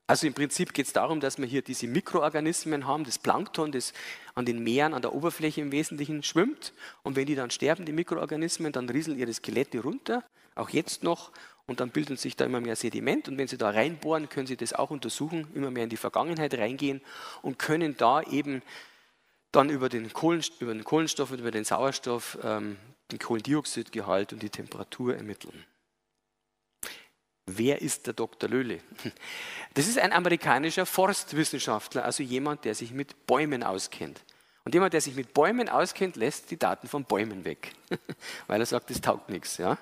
Speaker 1: Also im Prinzip geht es darum, dass wir hier diese Mikroorganismen haben, das Plankton, das an den Meeren, an der Oberfläche im Wesentlichen schwimmt. Und wenn die dann sterben, die Mikroorganismen, dann rieseln ihre Skelette runter, auch jetzt noch. Und dann bilden sich da immer mehr Sediment. Und wenn Sie da reinbohren, können Sie das auch untersuchen, immer mehr in die Vergangenheit reingehen und können da eben dann über den, Kohlenstoff, über den Kohlenstoff und über den Sauerstoff ähm, den Kohlendioxidgehalt und die Temperatur ermitteln. Wer ist der Dr. Löhle? [LAUGHS] Das ist ein amerikanischer Forstwissenschaftler, also jemand, der sich mit Bäumen auskennt. Und jemand, der sich mit Bäumen auskennt, lässt die Daten von Bäumen weg, [LAUGHS] weil er sagt, das taugt nichts. Ja?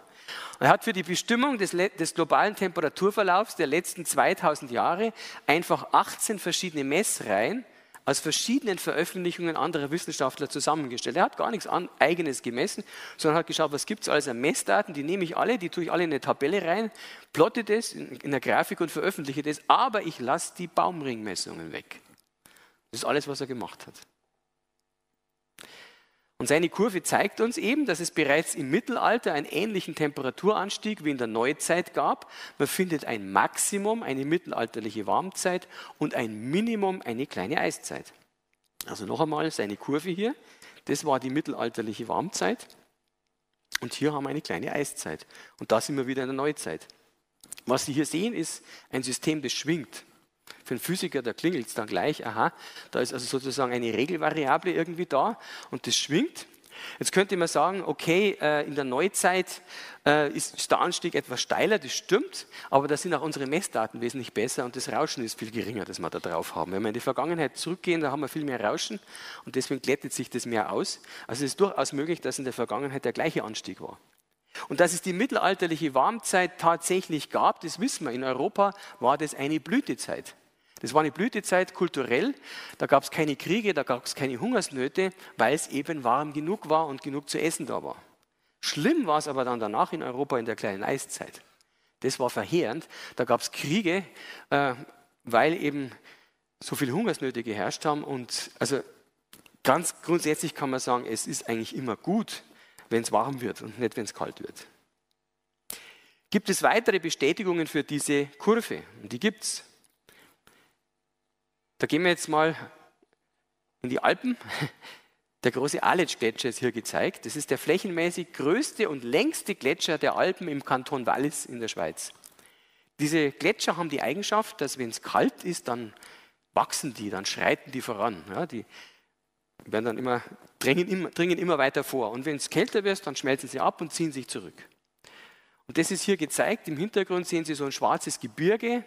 Speaker 1: Er hat für die Bestimmung des, des, globalen Temperaturverlaufs der letzten 2000 Jahre einfach 18 verschiedene Messreihen aus verschiedenen Veröffentlichungen anderer Wissenschaftler zusammengestellt. Er hat gar nichts an, eigenes gemessen, sondern hat geschaut, was gibt es alles an Messdaten, die nehme ich alle, die tue ich alle in eine Tabelle rein, plotte das in, in der Grafik und veröffentliche das, aber ich lasse die Baumringmessungen weg. Das ist alles, was er gemacht hat. Und seine Kurve zeigt uns eben, dass es bereits im Mittelalter einen ähnlichen Temperaturanstieg wie in der Neuzeit gab. Man findet ein Maximum, eine mittelalterliche Warmzeit und ein Minimum, eine kleine Eiszeit. Also noch einmal seine Kurve hier. Das war die mittelalterliche Warmzeit. Und hier haben wir eine kleine Eiszeit. Und da sind wir wieder in der Neuzeit. Was Sie hier sehen, ist ein System, das schwingt. Für einen Physiker, da klingelt es dann gleich, aha, da ist also sozusagen eine Regelvariable irgendwie da und das schwingt. Jetzt könnte man sagen, okay, äh, in der Neuzeit äh, ist der Anstieg etwas steiler, das stimmt, aber da sind auch unsere Messdaten wesentlich besser und das Rauschen ist viel geringer, das wir da drauf haben. Wenn wir in die Vergangenheit zurückgehen, da haben wir viel mehr Rauschen und deswegen glättet sich das mehr aus. Also es ist durchaus möglich, dass in der Vergangenheit der gleiche Anstieg war. Und dass es die mittelalterliche Warmzeit tatsächlich gab, das wissen wir. In Europa war das eine Blütezeit. Das war eine Blütezeit kulturell. Da gab es keine Kriege, da gab es keine Hungersnöte, weil es eben warm genug war und genug zu essen da war. Schlimm war es aber dann danach in Europa in der kleinen Eiszeit. Das war verheerend. Da gab es Kriege, äh, weil eben so viele Hungersnöte geherrscht haben. Und also ganz grundsätzlich kann man sagen, es ist eigentlich immer gut, wenn es warm wird und nicht, wenn es kalt wird. Gibt es weitere Bestätigungen für diese Kurve? Und die gibt es. Da gehen wir jetzt mal in die Alpen. Der große Aletsch-Gletscher ist hier gezeigt. Das ist der flächenmäßig größte und längste Gletscher der Alpen im Kanton Wallis in der Schweiz. Diese Gletscher haben die Eigenschaft, dass wenn es kalt ist, dann wachsen die, dann schreiten die voran. Ja, die werden dann immer, dringen, immer, dringen immer weiter vor. Und wenn es kälter wird, dann schmelzen sie ab und ziehen sich zurück. Und das ist hier gezeigt. Im Hintergrund sehen Sie so ein schwarzes Gebirge.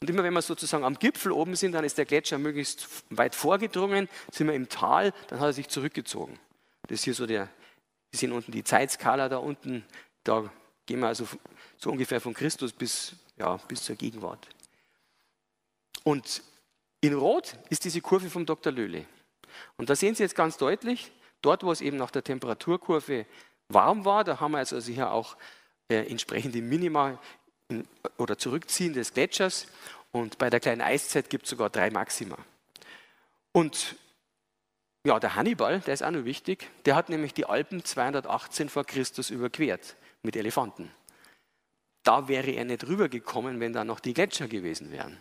Speaker 1: Und immer wenn wir sozusagen am Gipfel oben sind, dann ist der Gletscher möglichst weit vorgedrungen. Sind wir im Tal, dann hat er sich zurückgezogen. Das ist hier so der, Sie sehen unten die Zeitskala da unten. Da gehen wir also so ungefähr von Christus bis, ja, bis zur Gegenwart. Und in Rot ist diese Kurve vom Dr. Löhle. Und da sehen Sie jetzt ganz deutlich, dort, wo es eben nach der Temperaturkurve warm war, da haben wir jetzt also hier auch entsprechende Minima in, oder Zurückziehen des Gletschers. Und bei der kleinen Eiszeit gibt es sogar drei Maxima. Und ja, der Hannibal, der ist auch noch wichtig, der hat nämlich die Alpen 218 vor Christus überquert mit Elefanten. Da wäre er nicht rübergekommen, wenn da noch die Gletscher gewesen wären.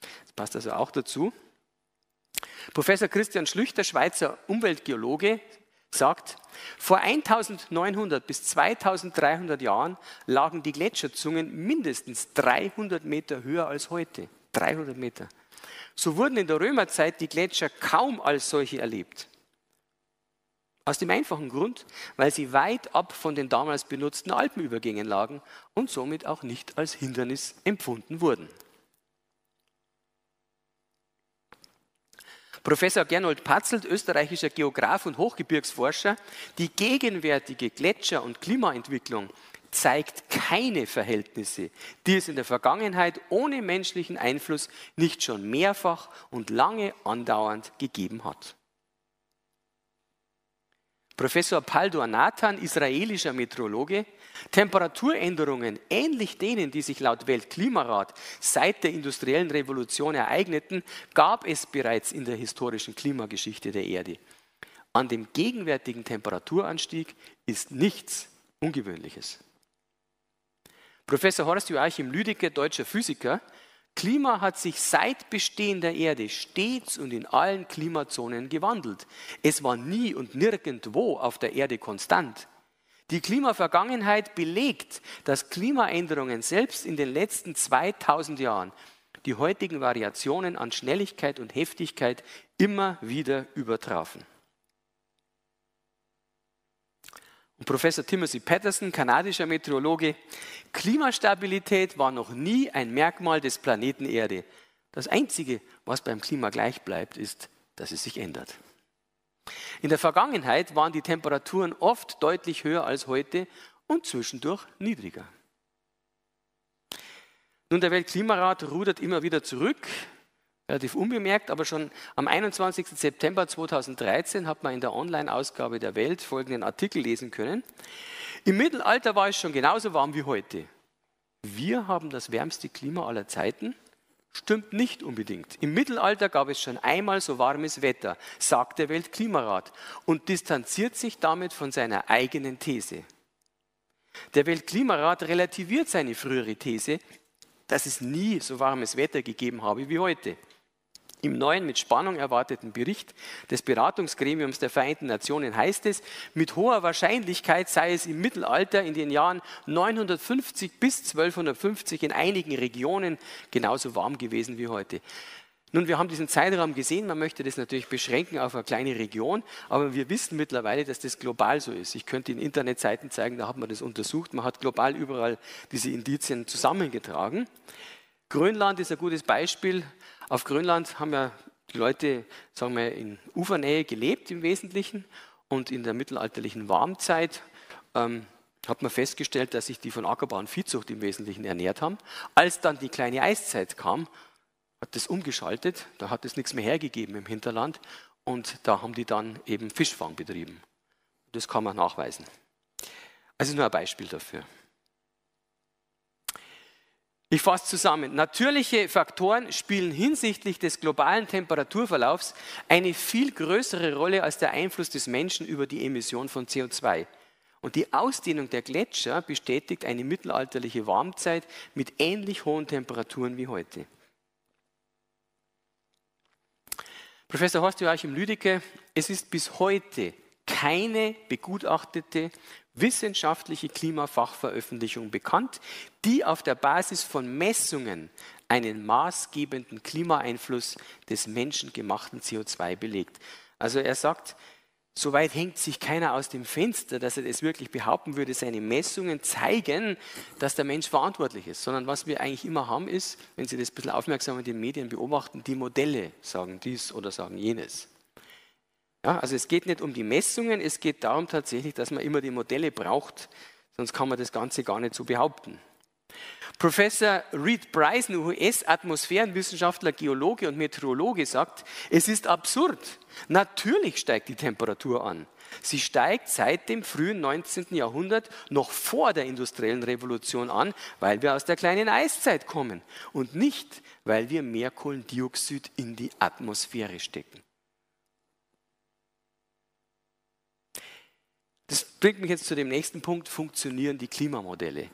Speaker 1: Das passt also auch dazu. Professor Christian Schlüchter, Schweizer Umweltgeologe, sagt, vor 1900 bis 2300 Jahren lagen die Gletscherzungen mindestens 300 Meter höher als heute. 300 Meter. So wurden in der Römerzeit die Gletscher kaum als solche erlebt. Aus dem einfachen Grund, weil sie weit ab von den damals benutzten Alpenübergängen lagen und somit auch nicht als Hindernis empfunden wurden. Professor Gernot Patzelt, österreichischer Geograf und Hochgebirgsforscher, die gegenwärtige Gletscher- und Klimaentwicklung zeigt keine Verhältnisse, die es in der Vergangenheit ohne menschlichen Einfluss nicht schon mehrfach und lange andauernd gegeben hat. Professor Paldor Nathan, israelischer Meteorologe, Temperaturänderungen, ähnlich denen, die sich laut Weltklimarat seit der industriellen Revolution ereigneten, gab es bereits in der historischen Klimageschichte der Erde. An dem gegenwärtigen Temperaturanstieg ist nichts Ungewöhnliches. Professor Horst Joachim Lüdecke, deutscher Physiker, Klima hat sich seit Bestehen der Erde stets und in allen Klimazonen gewandelt. Es war nie und nirgendwo auf der Erde konstant. Die Klimavergangenheit belegt, dass Klimaänderungen selbst in den letzten 2000 Jahren die heutigen Variationen an Schnelligkeit und Heftigkeit immer wieder übertrafen. Und Professor Timothy Patterson, kanadischer Meteorologe, Klimastabilität war noch nie ein Merkmal des Planeten Erde. Das Einzige, was beim Klima gleich bleibt, ist, dass es sich ändert. In der Vergangenheit waren die Temperaturen oft deutlich höher als heute und zwischendurch niedriger. Nun, der Weltklimarat rudert immer wieder zurück relativ unbemerkt, aber schon am 21. September 2013 hat man in der Online-Ausgabe der Welt folgenden Artikel lesen können. Im Mittelalter war es schon genauso warm wie heute. Wir haben das wärmste Klima aller Zeiten. Stimmt nicht unbedingt. Im Mittelalter gab es schon einmal so warmes Wetter, sagt der Weltklimarat und distanziert sich damit von seiner eigenen These. Der Weltklimarat relativiert seine frühere These, dass es nie so warmes Wetter gegeben habe wie heute. Im neuen mit Spannung erwarteten Bericht des Beratungsgremiums der Vereinten Nationen heißt es, mit hoher Wahrscheinlichkeit sei es im Mittelalter in den Jahren 950 bis 1250 in einigen Regionen genauso warm gewesen wie heute. Nun, wir haben diesen Zeitraum gesehen, man möchte das natürlich beschränken auf eine kleine Region, aber wir wissen mittlerweile, dass das global so ist. Ich könnte Ihnen Internetseiten zeigen, da hat man das untersucht, man hat global überall diese Indizien zusammengetragen. Grönland ist ein gutes Beispiel. Auf Grönland haben ja die Leute, sagen wir, in Ufernähe gelebt im Wesentlichen und in der mittelalterlichen Warmzeit ähm, hat man festgestellt, dass sich die von Ackerbau und Viehzucht im Wesentlichen ernährt haben. Als dann die kleine Eiszeit kam, hat das umgeschaltet, da hat es nichts mehr hergegeben im Hinterland und da haben die dann eben Fischfang betrieben. Das kann man nachweisen. Also nur ein Beispiel dafür. Ich fasse zusammen. Natürliche Faktoren spielen hinsichtlich des globalen Temperaturverlaufs eine viel größere Rolle als der Einfluss des Menschen über die Emission von CO2. Und die Ausdehnung der Gletscher bestätigt eine mittelalterliche Warmzeit mit ähnlich hohen Temperaturen wie heute. Professor Horst Joachim Lüdecke, es ist bis heute keine begutachtete wissenschaftliche Klimafachveröffentlichung bekannt, die auf der Basis von Messungen einen maßgebenden Klimaeinfluss des menschengemachten CO2 belegt. Also er sagt, Soweit hängt sich keiner aus dem Fenster, dass er das wirklich behaupten würde. Seine Messungen zeigen, dass der Mensch verantwortlich ist. Sondern was wir eigentlich immer haben, ist, wenn Sie das ein bisschen aufmerksam in den Medien beobachten, die Modelle sagen dies oder sagen jenes. Ja, also es geht nicht um die Messungen, es geht darum tatsächlich, dass man immer die Modelle braucht, sonst kann man das Ganze gar nicht so behaupten. Professor Reed Bryson, US-Atmosphärenwissenschaftler, Geologe und Meteorologe, sagt, es ist absurd. Natürlich steigt die Temperatur an. Sie steigt seit dem frühen 19. Jahrhundert noch vor der industriellen Revolution an, weil wir aus der kleinen Eiszeit kommen und nicht, weil wir mehr Kohlendioxid in die Atmosphäre stecken. Das bringt mich jetzt zu dem nächsten Punkt, funktionieren die Klimamodelle.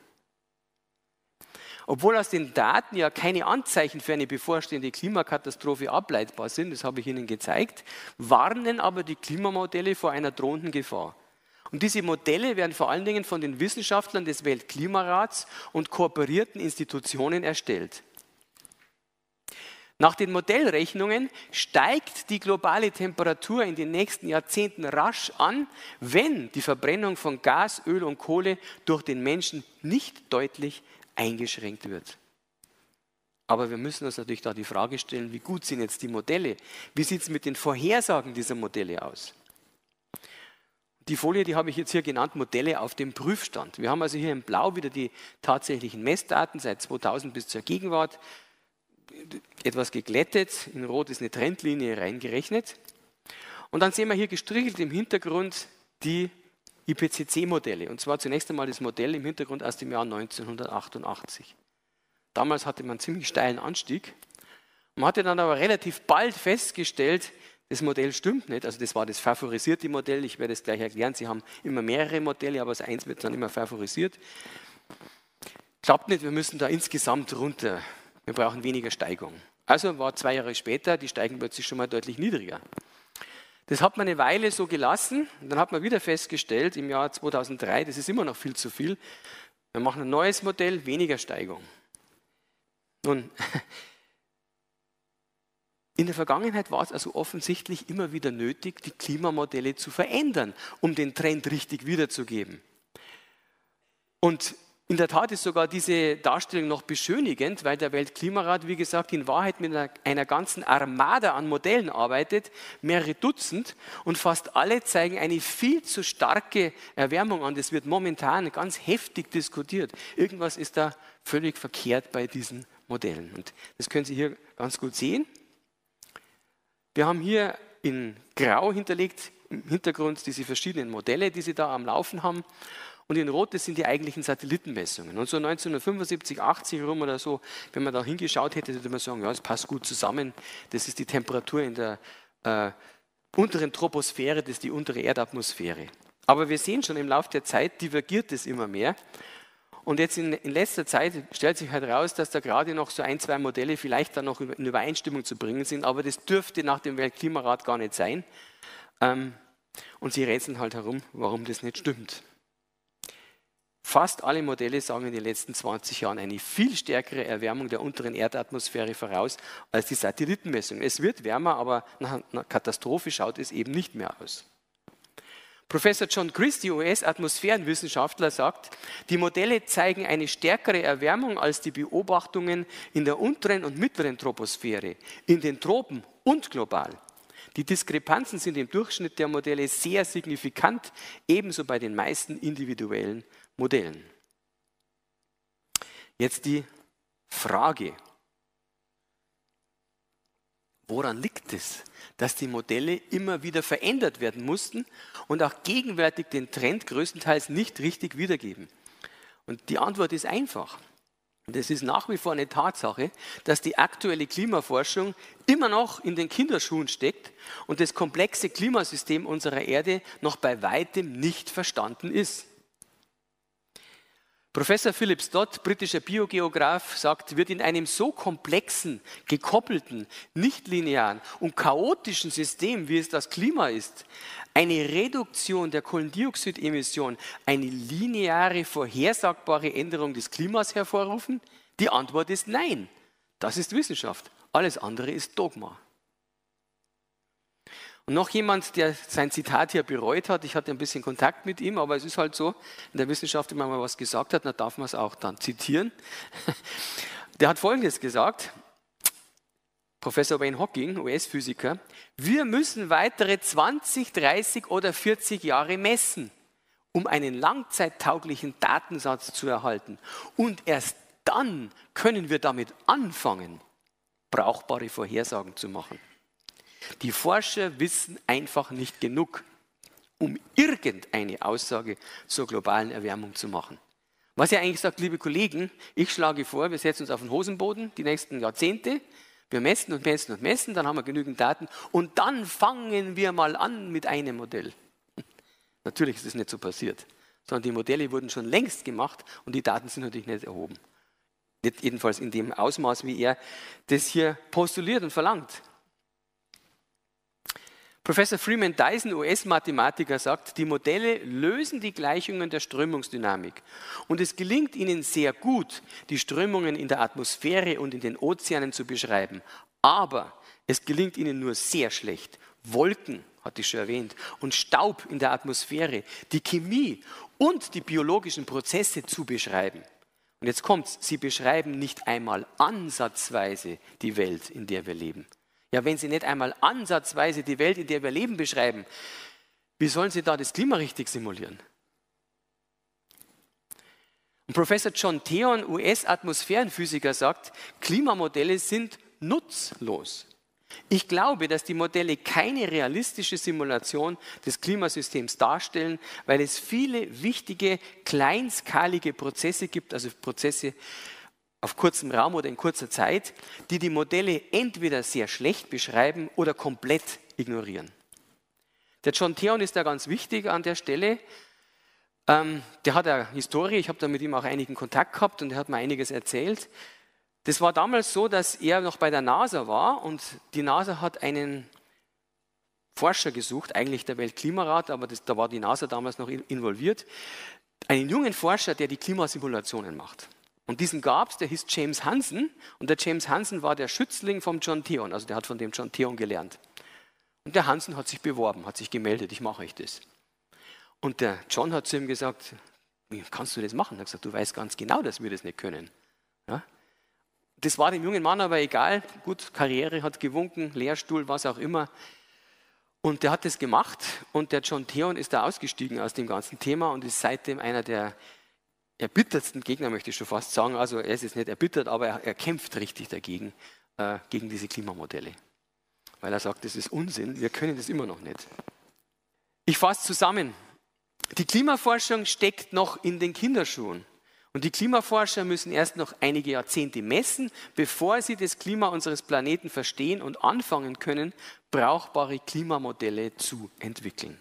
Speaker 1: Obwohl aus den Daten ja keine Anzeichen für eine bevorstehende Klimakatastrophe ableitbar sind, das habe ich Ihnen gezeigt, warnen aber die Klimamodelle vor einer drohenden Gefahr. Und diese Modelle werden vor allen Dingen von den Wissenschaftlern des Weltklimarats und kooperierten Institutionen erstellt. Nach den Modellrechnungen steigt die globale Temperatur in den nächsten Jahrzehnten rasch an, wenn die Verbrennung von Gas, Öl und Kohle durch den Menschen nicht deutlich eingeschränkt wird. Aber wir müssen uns natürlich da die Frage stellen, wie gut sind jetzt die Modelle? Wie sieht es mit den Vorhersagen dieser Modelle aus? Die Folie, die habe ich jetzt hier genannt, Modelle auf dem Prüfstand. Wir haben also hier in Blau wieder die tatsächlichen Messdaten seit 2000 bis zur Gegenwart. Etwas geglättet, in Rot ist eine Trendlinie reingerechnet. Und dann sehen wir hier gestrichelt im Hintergrund die IPCC-Modelle. Und zwar zunächst einmal das Modell im Hintergrund aus dem Jahr 1988. Damals hatte man einen ziemlich steilen Anstieg. Man hatte dann aber relativ bald festgestellt, das Modell stimmt nicht. Also das war das favorisierte Modell. Ich werde es gleich erklären. Sie haben immer mehrere Modelle, aber das eins wird dann immer favorisiert. Klappt nicht, wir müssen da insgesamt runter. Wir brauchen weniger Steigung. Also war zwei Jahre später die Steigung plötzlich schon mal deutlich niedriger. Das hat man eine Weile so gelassen. Dann hat man wieder festgestellt, im Jahr 2003, das ist immer noch viel zu viel. Wir machen ein neues Modell, weniger Steigung. Nun, [LAUGHS] in der Vergangenheit war es also offensichtlich immer wieder nötig, die Klimamodelle zu verändern, um den Trend richtig wiederzugeben. Und in der Tat ist sogar diese Darstellung noch beschönigend, weil der Weltklimarat, wie gesagt, in Wahrheit mit einer, einer, ganzen Armada an Modellen arbeitet, mehrere Dutzend, und fast alle zeigen eine viel zu starke Erwärmung an. Das wird momentan ganz heftig diskutiert. Irgendwas ist da völlig verkehrt bei diesen Modellen. Und das können Sie hier ganz gut sehen. Wir haben hier in Grau hinterlegt im Hintergrund diese verschiedenen Modelle, die Sie da am Laufen haben. Und in Rot, das sind die eigentlichen Satellitenmessungen. Und so 1975, 80 rum oder so, wenn man da hingeschaut hätte, würde man sagen, ja, das passt gut zusammen. Das ist die Temperatur in der äh, unteren Troposphäre, das ist die untere Erdatmosphäre. Aber wir sehen schon, im Laufe der Zeit divergiert es immer mehr. Und jetzt in, in, letzter Zeit stellt sich halt raus, dass da gerade noch so ein, zwei Modelle vielleicht dann noch in Übereinstimmung zu bringen sind, aber das dürfte nach dem Weltklimarat gar nicht sein. Ähm, und sie rätseln halt herum, warum das nicht stimmt. Fast alle Modelle sagen in den letzten 20 Jahren eine viel stärkere Erwärmung der unteren Erdatmosphäre voraus als die Satellitenmessung. Es wird wärmer, aber nach einer Katastrophe schaut es eben nicht mehr aus. Professor John Christie, US-Atmosphärenwissenschaftler, sagt, die Modelle zeigen eine stärkere Erwärmung als die Beobachtungen in der unteren und mittleren Troposphäre, in den Tropen und global. Die Diskrepanzen sind im Durchschnitt der Modelle sehr signifikant, ebenso bei den meisten individuellen Modellen. Jetzt die Frage, woran liegt es, dass die Modelle immer wieder verändert werden mussten und auch gegenwärtig den Trend größtenteils nicht richtig wiedergeben? Und die Antwort ist einfach. Und es ist nach wie vor eine Tatsache, dass die aktuelle Klimaforschung immer noch in den Kinderschuhen steckt und das komplexe Klimasystem unserer Erde noch bei weitem nicht verstanden ist. Professor Philip Stott, britischer Biogeograf, sagt, wird in einem so komplexen, gekoppelten, nichtlinearen und chaotischen System, wie es das Klima ist, eine Reduktion der Kohlendioxidemission eine lineare, vorhersagbare Änderung des Klimas hervorrufen? Die Antwort ist nein. Das ist Wissenschaft. Alles andere ist Dogma. Und noch jemand, der sein Zitat hier bereut hat, ich hatte ein bisschen Kontakt mit ihm, aber es ist halt so, in der Wissenschaft, wenn man mal was gesagt hat, dann darf man es auch dann zitieren. [LAUGHS] Der hat Folgendes gesagt, Professor Wayne Hawking, US-Physiker, wir müssen weitere 20, 30 oder 40 Jahre messen, um einen langzeittauglichen Datensatz zu erhalten. Und erst dann können wir damit anfangen, brauchbare Vorhersagen zu machen. Die Forscher wissen einfach nicht genug, um irgendeine Aussage zur globalen Erwärmung zu machen. Was er eigentlich sagt, liebe Kollegen, ich schlage vor, wir setzen uns auf den Hosenboden die nächsten Jahrzehnte, wir messen und messen und messen, dann haben wir genügend Daten und dann fangen wir mal an mit einem Modell. [LAUGHS] Natürlich ist es nicht so passiert, sondern die Modelle wurden schon längst gemacht und die Daten sind natürlich nicht erhoben. Nicht jedenfalls in dem Ausmaß, wie er das hier postuliert und verlangt. Professor Freeman Dyson, US-Mathematiker, sagt, die Modelle lösen die Gleichungen der Strömungsdynamik. Und es gelingt ihnen sehr gut, die Strömungen in der Atmosphäre und in den Ozeanen zu beschreiben. Aber es gelingt ihnen nur sehr schlecht, Wolken, hatte ich schon erwähnt, und Staub in der Atmosphäre, die Chemie und die biologischen Prozesse zu beschreiben. Und jetzt kommt's, sie beschreiben nicht einmal ansatzweise die Welt, in der wir leben. Ja, wenn Sie nicht einmal ansatzweise die Welt, in der wir leben, beschreiben, wie sollen Sie da das Klima richtig simulieren? Und Professor John Theon, US-Atmosphärenphysiker, sagt, Klimamodelle sind nutzlos. Ich glaube, dass die Modelle keine realistische Simulation des Klimasystems darstellen, weil es viele wichtige, kleinskalige Prozesse gibt, also Prozesse, auf kurzem Raum oder in kurzer Zeit, die die Modelle entweder sehr schlecht beschreiben oder komplett ignorieren. Der John Theon ist da ganz wichtig an der Stelle. Ähm, der hat eine Historie, ich habe da mit ihm auch einigen Kontakt gehabt und er hat mir einiges erzählt. Das war damals so, dass er noch bei der NASA war und die NASA hat einen Forscher gesucht, eigentlich der Weltklimarat, aber das, da war die NASA damals noch involviert, einen jungen Forscher, der die Klimasimulationen macht. Und diesen gab es, der hieß James Hansen. Und der James Hansen war der Schützling vom John Theon, also der hat von dem John Theon gelernt. Und der Hansen hat sich beworben, hat sich gemeldet, ich mache euch das. Und der John hat zu ihm gesagt, wie kannst du das machen? Er hat gesagt, du weißt ganz genau, dass wir das nicht können. Ja? Das war dem jungen Mann aber egal. Gut, Karriere hat gewunken, Lehrstuhl, was auch immer. Und der hat das gemacht und der John Theon ist da ausgestiegen aus dem ganzen Thema und ist seitdem einer der erbittertsten Gegner, möchte ich schon fast sagen. Also er ist jetzt nicht erbittert, aber er, er kämpft richtig dagegen, äh, gegen diese Klimamodelle. Weil er sagt, das ist Unsinn, wir können das immer noch nicht. Ich fasse zusammen. Die Klimaforschung steckt noch in den Kinderschuhen. Und die Klimaforscher müssen erst noch einige Jahrzehnte messen, bevor sie das Klima unseres Planeten verstehen und anfangen können, brauchbare Klimamodelle zu entwickeln.